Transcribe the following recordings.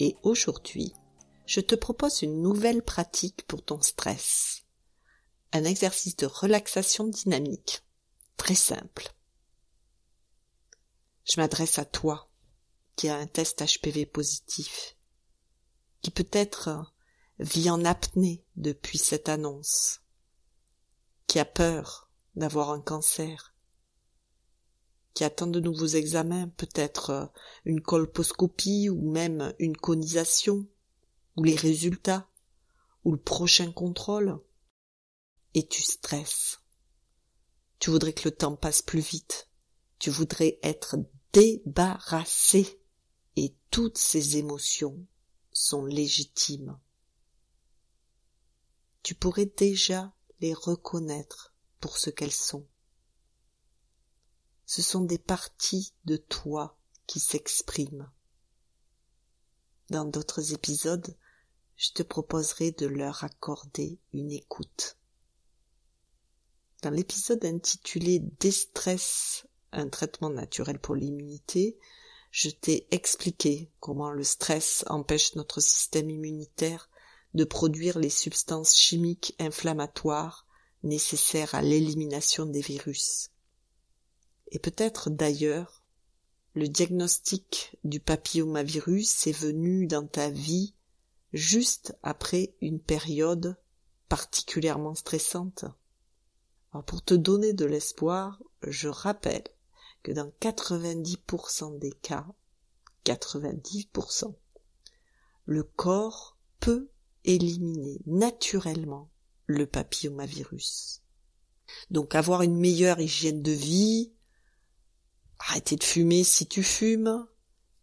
Et aujourd'hui, je te propose une nouvelle pratique pour ton stress. Un exercice de relaxation dynamique. Très simple. Je m'adresse à toi qui a un test HPV positif, qui peut-être vit en apnée depuis cette annonce, qui a peur d'avoir un cancer, qui attend de nouveaux examens, peut-être euh, une colposcopie ou même une conisation, ou les résultats, ou le prochain contrôle, et tu stresses. Tu voudrais que le temps passe plus vite. Tu voudrais être débarrassé. Et toutes ces émotions sont légitimes. Tu pourrais déjà les reconnaître pour ce qu'elles sont. Ce sont des parties de toi qui s'expriment. Dans d'autres épisodes, je te proposerai de leur accorder une écoute. Dans l'épisode intitulé Déstress, un traitement naturel pour l'immunité, je t'ai expliqué comment le stress empêche notre système immunitaire de produire les substances chimiques inflammatoires nécessaires à l'élimination des virus. Et peut-être d'ailleurs, le diagnostic du papillomavirus est venu dans ta vie juste après une période particulièrement stressante. Alors pour te donner de l'espoir, je rappelle que dans 90% des cas, 90%, le corps peut éliminer naturellement le papillomavirus. Donc avoir une meilleure hygiène de vie, arrêter de fumer si tu fumes,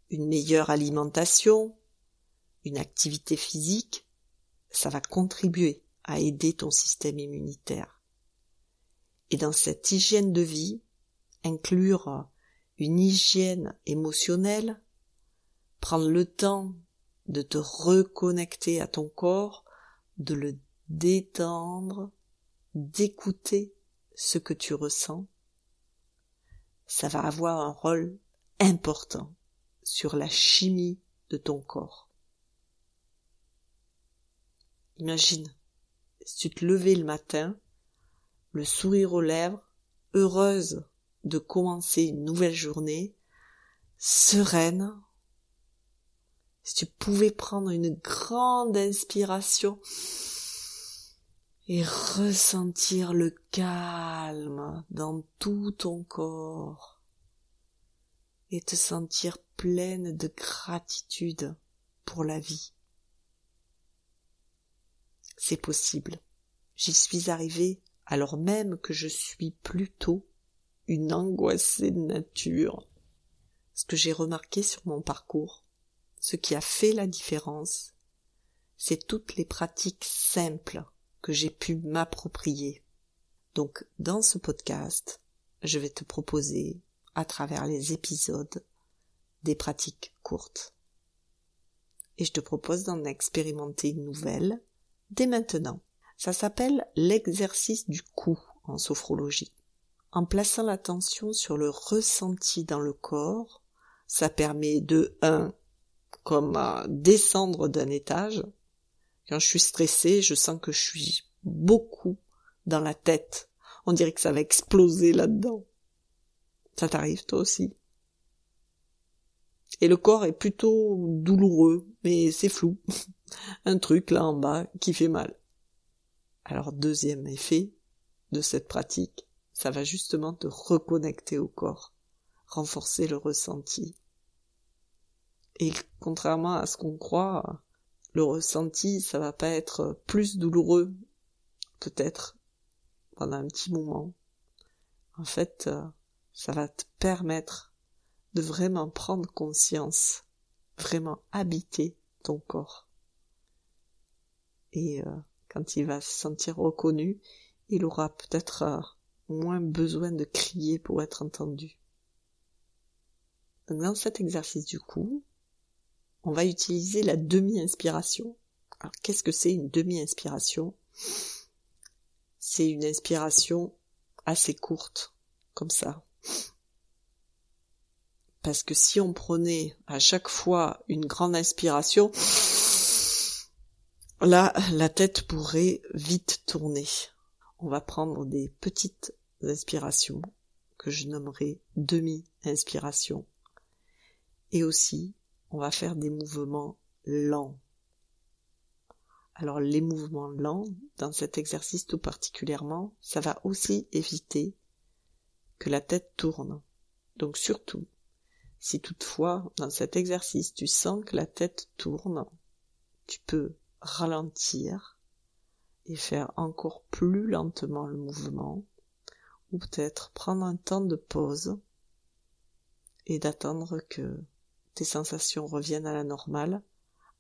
une meilleure alimentation, une activité physique, ça va contribuer à aider ton système immunitaire. Et dans cette hygiène de vie, inclure une hygiène émotionnelle, prendre le temps de te reconnecter à ton corps, de le détendre, d'écouter ce que tu ressens, ça va avoir un rôle important sur la chimie de ton corps. Imagine, si tu te levais le matin, le sourire aux lèvres, heureuse de commencer une nouvelle journée, sereine, si tu pouvais prendre une grande inspiration et ressentir le calme dans tout ton corps et te sentir pleine de gratitude pour la vie. C'est possible. J'y suis arrivée alors même que je suis plutôt une angoissée de nature. Ce que j'ai remarqué sur mon parcours, ce qui a fait la différence, c'est toutes les pratiques simples que j'ai pu m'approprier. Donc, dans ce podcast, je vais te proposer, à travers les épisodes, des pratiques courtes. Et je te propose d'en expérimenter une nouvelle dès maintenant. Ça s'appelle l'exercice du coup en sophrologie. En plaçant l'attention sur le ressenti dans le corps, ça permet de 1 comme à descendre d'un étage. Quand je suis stressée, je sens que je suis beaucoup dans la tête. On dirait que ça va exploser là-dedans. Ça t'arrive toi aussi? Et le corps est plutôt douloureux, mais c'est flou. Un truc là en bas qui fait mal. Alors deuxième effet de cette pratique, ça va justement te reconnecter au corps, renforcer le ressenti. Et contrairement à ce qu'on croit, le ressenti, ça va pas être plus douloureux, peut-être, pendant un petit moment. En fait, ça va te permettre de vraiment prendre conscience, vraiment habiter ton corps. Et euh, quand il va se sentir reconnu, il aura peut-être euh, moins besoin de crier pour être entendu. dans cet exercice du coup, on va utiliser la demi-inspiration. Alors qu'est-ce que c'est une demi-inspiration? C'est une inspiration assez courte, comme ça. Parce que si on prenait à chaque fois une grande inspiration, là, la tête pourrait vite tourner. On va prendre des petites inspirations que je nommerai demi-inspiration. Et aussi, on va faire des mouvements lents. Alors les mouvements lents, dans cet exercice tout particulièrement, ça va aussi éviter que la tête tourne. Donc surtout, si toutefois dans cet exercice tu sens que la tête tourne, tu peux ralentir et faire encore plus lentement le mouvement, ou peut-être prendre un temps de pause et d'attendre que tes sensations reviennent à la normale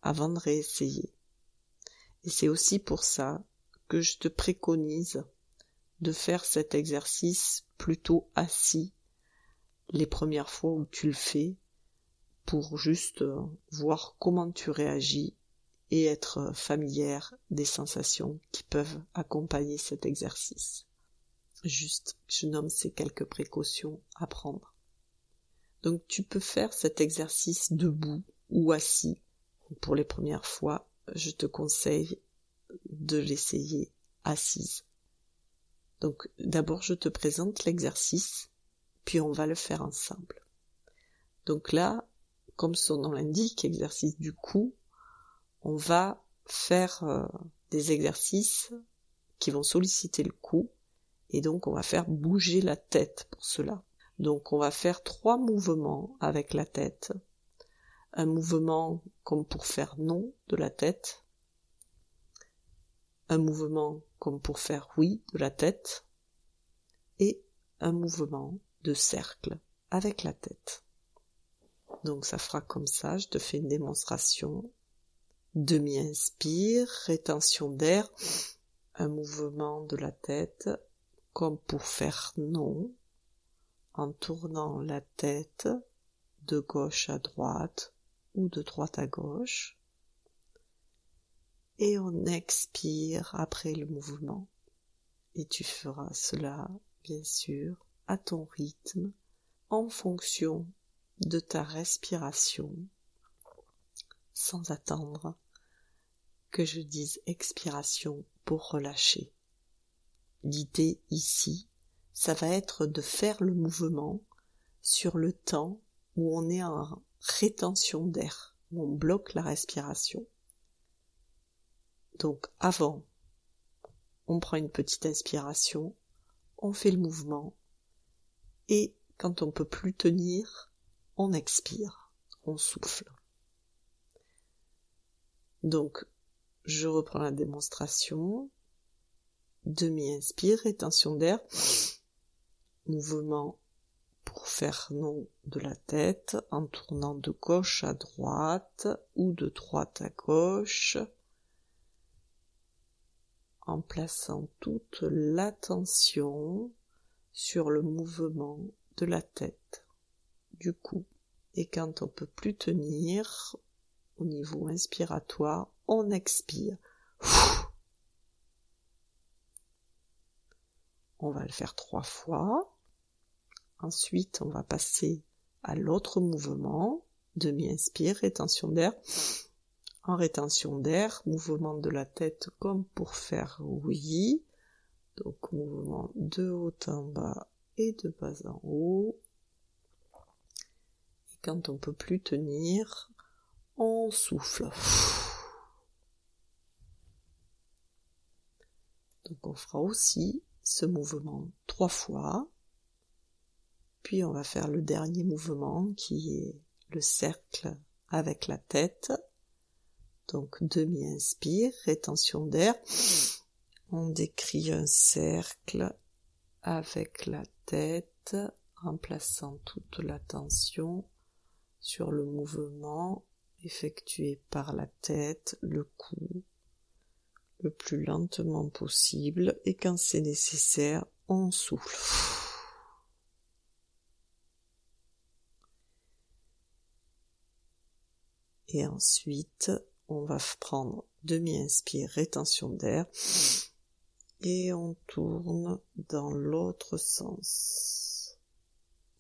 avant de réessayer. Et c'est aussi pour ça que je te préconise de faire cet exercice plutôt assis les premières fois où tu le fais pour juste euh, voir comment tu réagis et être familière des sensations qui peuvent accompagner cet exercice. Juste, je nomme ces quelques précautions à prendre. Donc tu peux faire cet exercice debout ou assis. Pour les premières fois, je te conseille de l'essayer assise. Donc d'abord je te présente l'exercice, puis on va le faire ensemble. Donc là, comme son nom l'indique, exercice du cou, on va faire euh, des exercices qui vont solliciter le cou et donc on va faire bouger la tête pour cela. Donc on va faire trois mouvements avec la tête. Un mouvement comme pour faire non de la tête, un mouvement comme pour faire oui de la tête et un mouvement de cercle avec la tête. Donc ça fera comme ça, je te fais une démonstration. Demi-inspire, rétention d'air, un mouvement de la tête comme pour faire non, en tournant la tête de gauche à droite ou de droite à gauche et on expire après le mouvement. Et tu feras cela, bien sûr, à ton rythme, en fonction de ta respiration, sans attendre que je dise expiration pour relâcher. L'idée ici, ça va être de faire le mouvement sur le temps où on est en rétention d'air, où on bloque la respiration. Donc avant, on prend une petite inspiration, on fait le mouvement, et quand on peut plus tenir, on expire, on souffle. Donc, je reprends la démonstration. Demi-inspire, rétention d'air. Mouvement pour faire non de la tête en tournant de gauche à droite ou de droite à gauche en plaçant toute l'attention sur le mouvement de la tête, du cou. Et quand on peut plus tenir, au niveau inspiratoire, on expire. On va le faire trois fois. Ensuite, on va passer à l'autre mouvement. Demi-inspire, rétention d'air en rétention d'air, mouvement de la tête comme pour faire oui. Donc mouvement de haut en bas et de bas en haut. Et quand on peut plus tenir, on souffle. Donc on fera aussi ce mouvement trois fois. On va faire le dernier mouvement qui est le cercle avec la tête. Donc demi-inspire, rétention d'air. On décrit un cercle avec la tête en plaçant toute l'attention sur le mouvement effectué par la tête, le cou, le plus lentement possible et quand c'est nécessaire, on souffle. Et ensuite, on va prendre demi-inspire, rétention d'air et on tourne dans l'autre sens.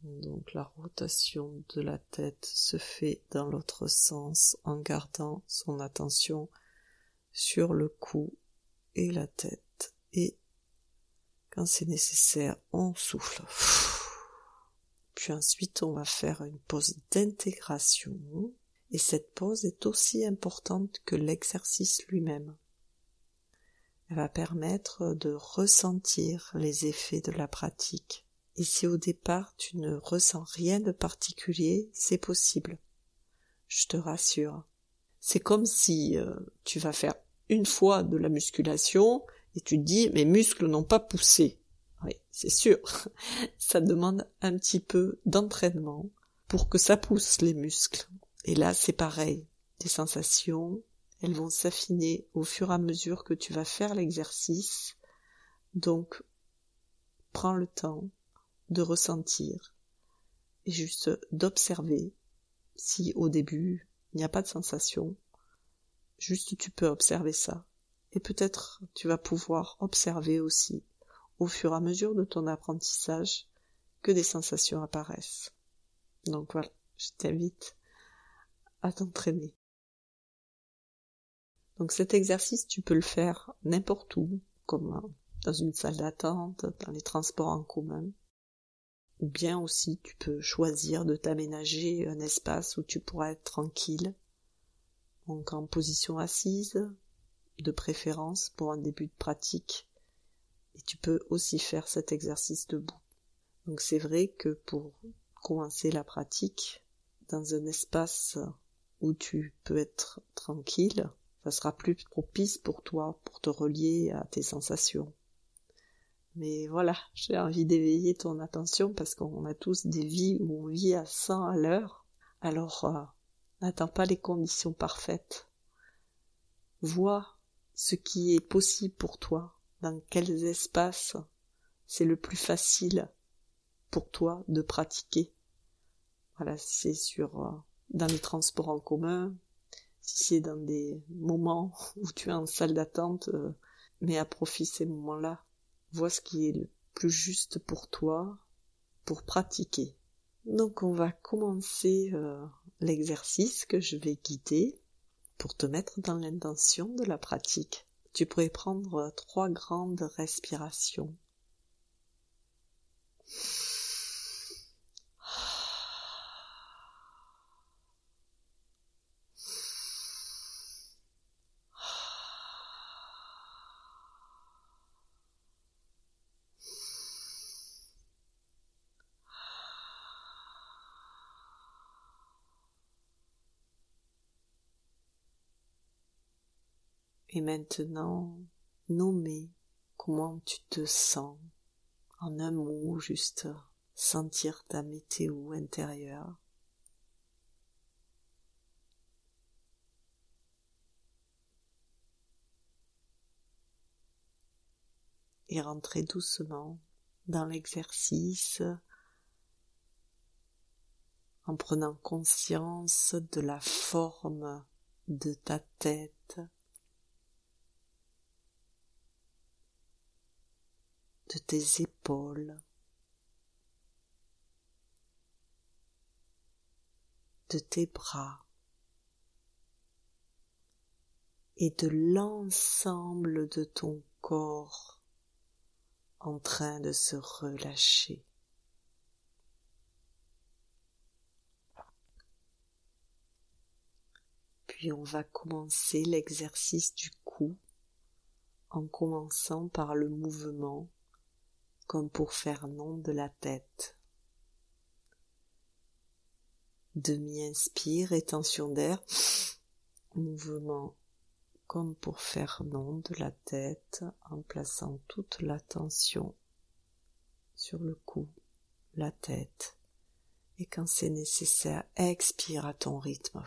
Donc la rotation de la tête se fait dans l'autre sens en gardant son attention sur le cou et la tête. Et quand c'est nécessaire, on souffle. Puis ensuite, on va faire une pause d'intégration. Et cette pause est aussi importante que l'exercice lui-même. Elle va permettre de ressentir les effets de la pratique. Et si au départ tu ne ressens rien de particulier, c'est possible. Je te rassure. C'est comme si euh, tu vas faire une fois de la musculation et tu te dis mes muscles n'ont pas poussé. Oui, c'est sûr. ça demande un petit peu d'entraînement pour que ça pousse les muscles. Et là, c'est pareil. Tes sensations, elles vont s'affiner au fur et à mesure que tu vas faire l'exercice. Donc, prends le temps de ressentir et juste d'observer si au début il n'y a pas de sensation. Juste tu peux observer ça. Et peut-être tu vas pouvoir observer aussi au fur et à mesure de ton apprentissage que des sensations apparaissent. Donc voilà, je t'invite t'entraîner. Donc cet exercice, tu peux le faire n'importe où, comme dans une salle d'attente, dans les transports en commun. Ou bien aussi, tu peux choisir de t'aménager un espace où tu pourras être tranquille, donc en position assise, de préférence pour un début de pratique. Et tu peux aussi faire cet exercice debout. Donc c'est vrai que pour commencer la pratique, dans un espace où tu peux être tranquille, ça sera plus propice pour toi pour te relier à tes sensations. Mais voilà, j'ai envie d'éveiller ton attention parce qu'on a tous des vies où on vit à 100 à l'heure. Alors, euh, n'attends pas les conditions parfaites. Vois ce qui est possible pour toi, dans quels espaces c'est le plus facile pour toi de pratiquer. Voilà, c'est sur euh, dans les transports en commun, si c'est dans des moments où tu es en salle d'attente, euh, mais profit ces moments-là. Vois ce qui est le plus juste pour toi pour pratiquer. Donc on va commencer euh, l'exercice que je vais guider pour te mettre dans l'intention de la pratique. Tu pourrais prendre trois grandes respirations. Et maintenant, nommer comment tu te sens. En un mot, juste sentir ta météo intérieure? Et rentrer doucement dans l'exercice en prenant conscience de la forme de ta tête de tes épaules, de tes bras et de l'ensemble de ton corps en train de se relâcher. Puis on va commencer l'exercice du cou en commençant par le mouvement comme pour faire nom de la tête. Demi-inspire et tension d'air, mouvement comme pour faire nom de la tête en plaçant toute la tension sur le cou, la tête. Et quand c'est nécessaire, expire à ton rythme.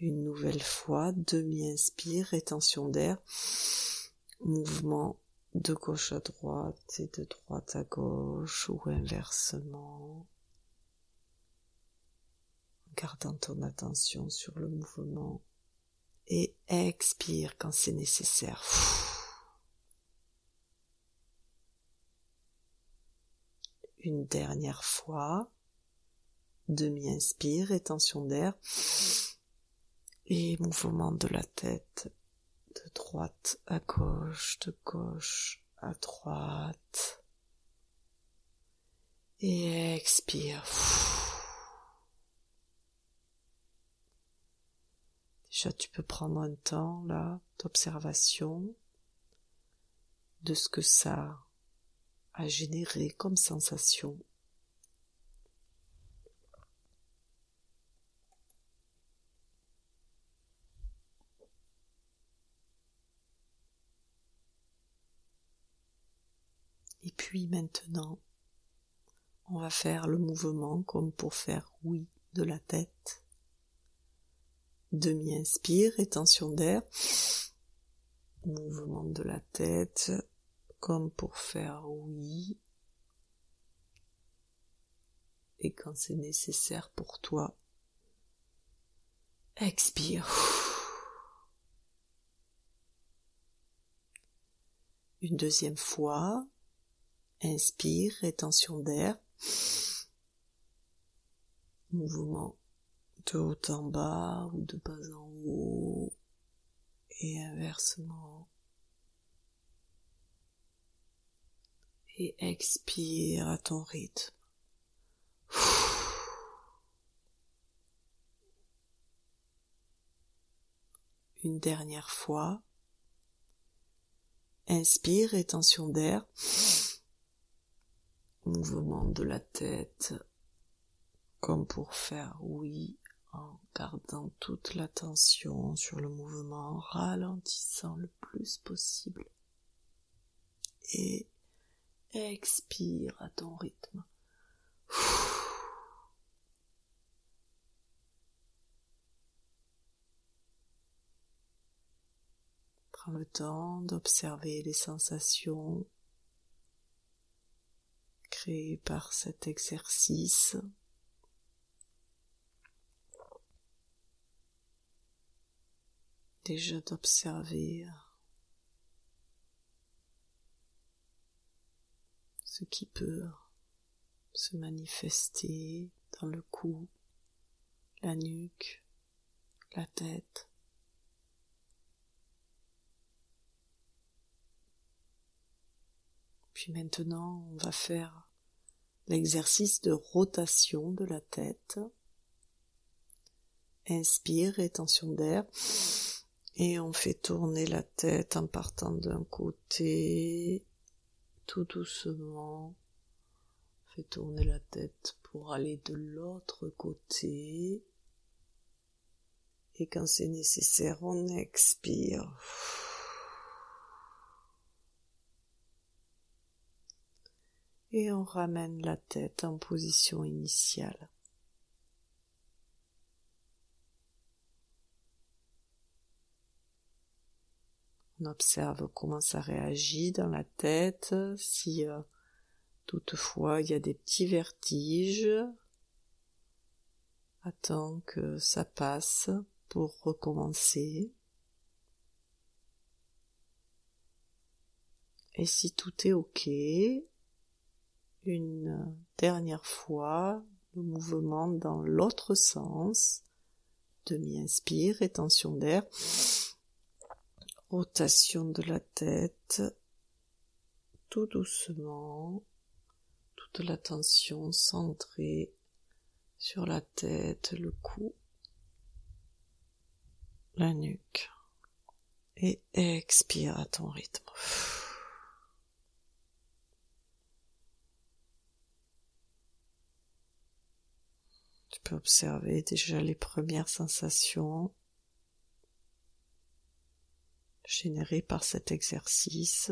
Une nouvelle fois, demi-inspire, rétention d'air, mouvement de gauche à droite et de droite à gauche ou inversement, gardant ton attention sur le mouvement. Et expire quand c'est nécessaire. Une dernière fois, demi-inspire, rétention d'air et mouvement de la tête de droite à gauche, de gauche à droite. Et expire. Déjà, tu peux prendre un temps là d'observation de ce que ça a généré comme sensation. Et puis maintenant, on va faire le mouvement comme pour faire oui de la tête. Demi-inspire, rétention d'air. Mouvement de la tête comme pour faire oui. Et quand c'est nécessaire pour toi, expire. Une deuxième fois, Inspire, rétention d'air. Mouvement de haut en bas ou de bas en haut et inversement. Et expire à ton rythme. Une dernière fois. Inspire, rétention d'air mouvement de la tête comme pour faire oui en gardant toute l'attention sur le mouvement, en ralentissant le plus possible. Et expire à ton rythme. Prends le temps d'observer les sensations créé par cet exercice. Déjà d'observer ce qui peut se manifester dans le cou, la nuque, la tête. Puis maintenant, on va faire l'exercice de rotation de la tête. Inspire, rétention d'air. Et on fait tourner la tête en partant d'un côté, tout doucement. On fait tourner la tête pour aller de l'autre côté. Et quand c'est nécessaire, on expire. Et on ramène la tête en position initiale. On observe comment ça réagit dans la tête, si euh, toutefois il y a des petits vertiges. Attends que ça passe pour recommencer. Et si tout est ok, une dernière fois le mouvement dans l'autre sens. Demi-inspire, rétention d'air, rotation de la tête, tout doucement, toute l'attention centrée sur la tête, le cou, la nuque, et expire à ton rythme. Observer déjà les premières sensations. généré par cet exercice.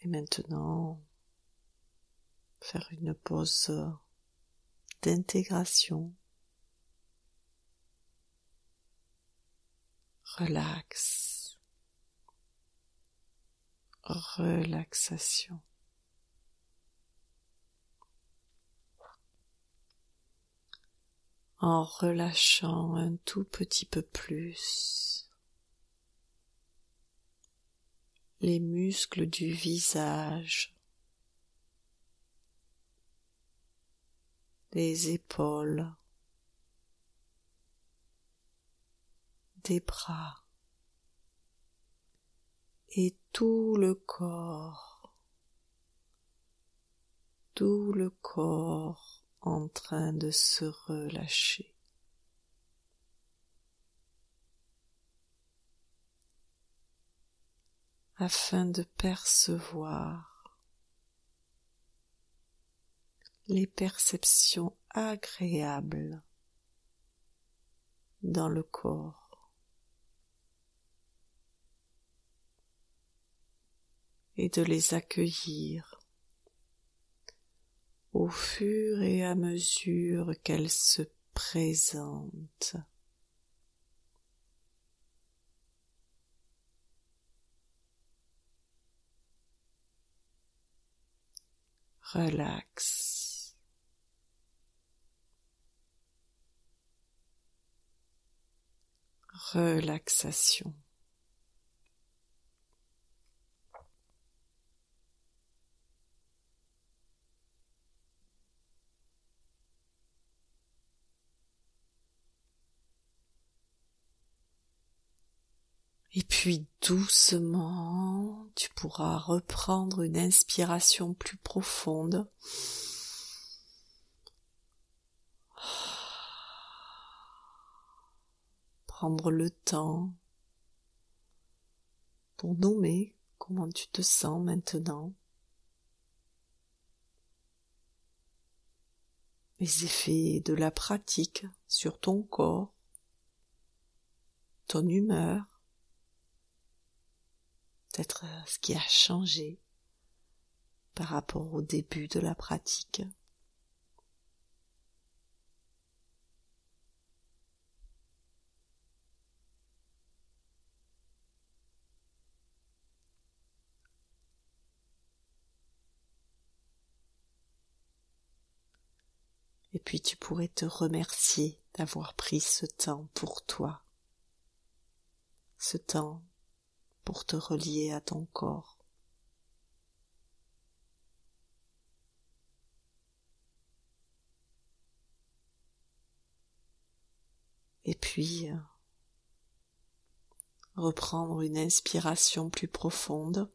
Et maintenant, faire une pause d'intégration. Relax. Relaxation. En relâchant un tout petit peu plus les muscles du visage, les épaules, des bras et tout le corps, tout le corps en train de se relâcher. afin de percevoir les perceptions agréables dans le corps et de les accueillir au fur et à mesure qu'elles se présentent. relax. Relaxation. Et puis doucement, tu pourras reprendre une inspiration plus profonde. Prendre le temps pour nommer comment tu te sens maintenant. Les effets de la pratique sur ton corps, ton humeur, euh, ce qui a changé par rapport au début de la pratique. Et puis tu pourrais te remercier d'avoir pris ce temps pour toi, ce temps pour te relier à ton corps. Et puis, euh, reprendre une inspiration plus profonde.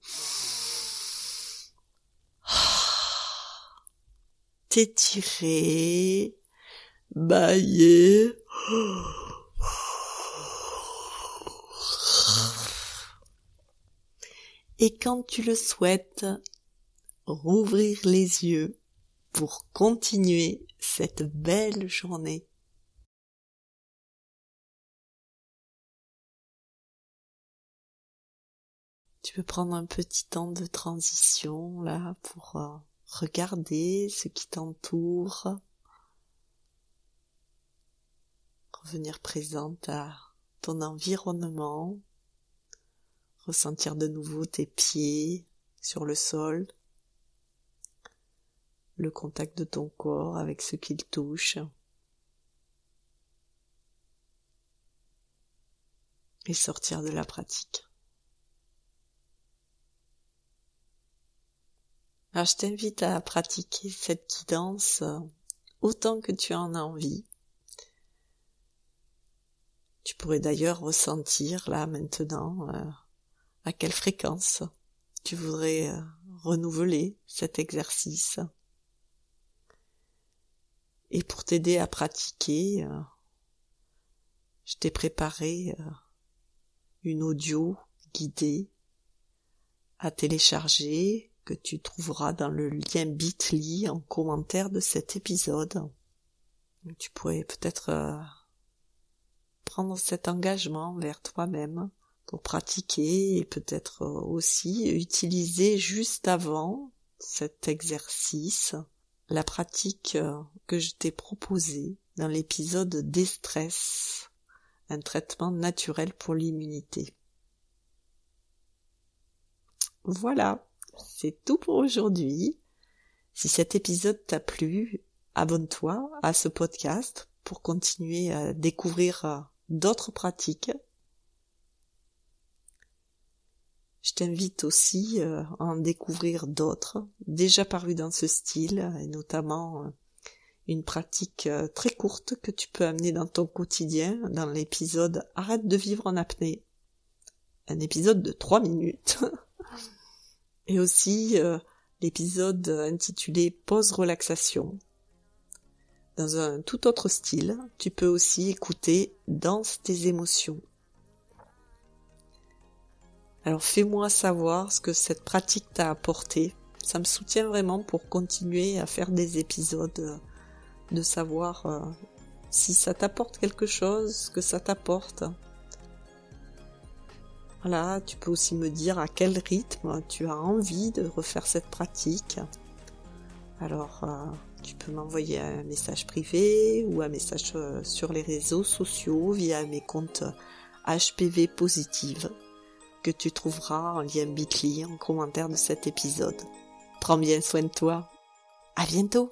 T'étirer, bailler. Et quand tu le souhaites, rouvrir les yeux pour continuer cette belle journée. Tu peux prendre un petit temps de transition là pour euh, regarder ce qui t'entoure, revenir présente à ton environnement, ressentir de nouveau tes pieds sur le sol, le contact de ton corps avec ce qu'il touche. Et sortir de la pratique. Je t'invite à pratiquer cette guidance autant que tu en as envie. Tu pourrais d'ailleurs ressentir là maintenant euh, à quelle fréquence tu voudrais euh, renouveler cet exercice? Et pour t'aider à pratiquer, euh, je t'ai préparé euh, une audio guidée à télécharger que tu trouveras dans le lien bit.ly en commentaire de cet épisode. Tu pourrais peut-être prendre cet engagement vers toi-même pour pratiquer et peut-être euh, aussi utiliser juste avant cet exercice la pratique euh, que je t'ai proposée dans l'épisode Déstress, un traitement naturel pour l'immunité. Voilà, c'est tout pour aujourd'hui. Si cet épisode t'a plu, abonne-toi à ce podcast pour continuer à découvrir euh, d'autres pratiques. Je t'invite aussi euh, à en découvrir d'autres déjà parus dans ce style et notamment euh, une pratique très courte que tu peux amener dans ton quotidien dans l'épisode Arrête de vivre en apnée. Un épisode de trois minutes. et aussi l'épisode intitulé Pause relaxation dans un tout autre style, tu peux aussi écouter Danse tes émotions. Alors fais-moi savoir ce que cette pratique t'a apporté. Ça me soutient vraiment pour continuer à faire des épisodes, de savoir euh, si ça t'apporte quelque chose, ce que ça t'apporte. Voilà, tu peux aussi me dire à quel rythme tu as envie de refaire cette pratique. Alors, euh, tu peux m'envoyer un message privé ou un message euh, sur les réseaux sociaux via mes comptes HPV Positive que tu trouveras en lien bit.ly en commentaire de cet épisode. Prends bien soin de toi. À bientôt!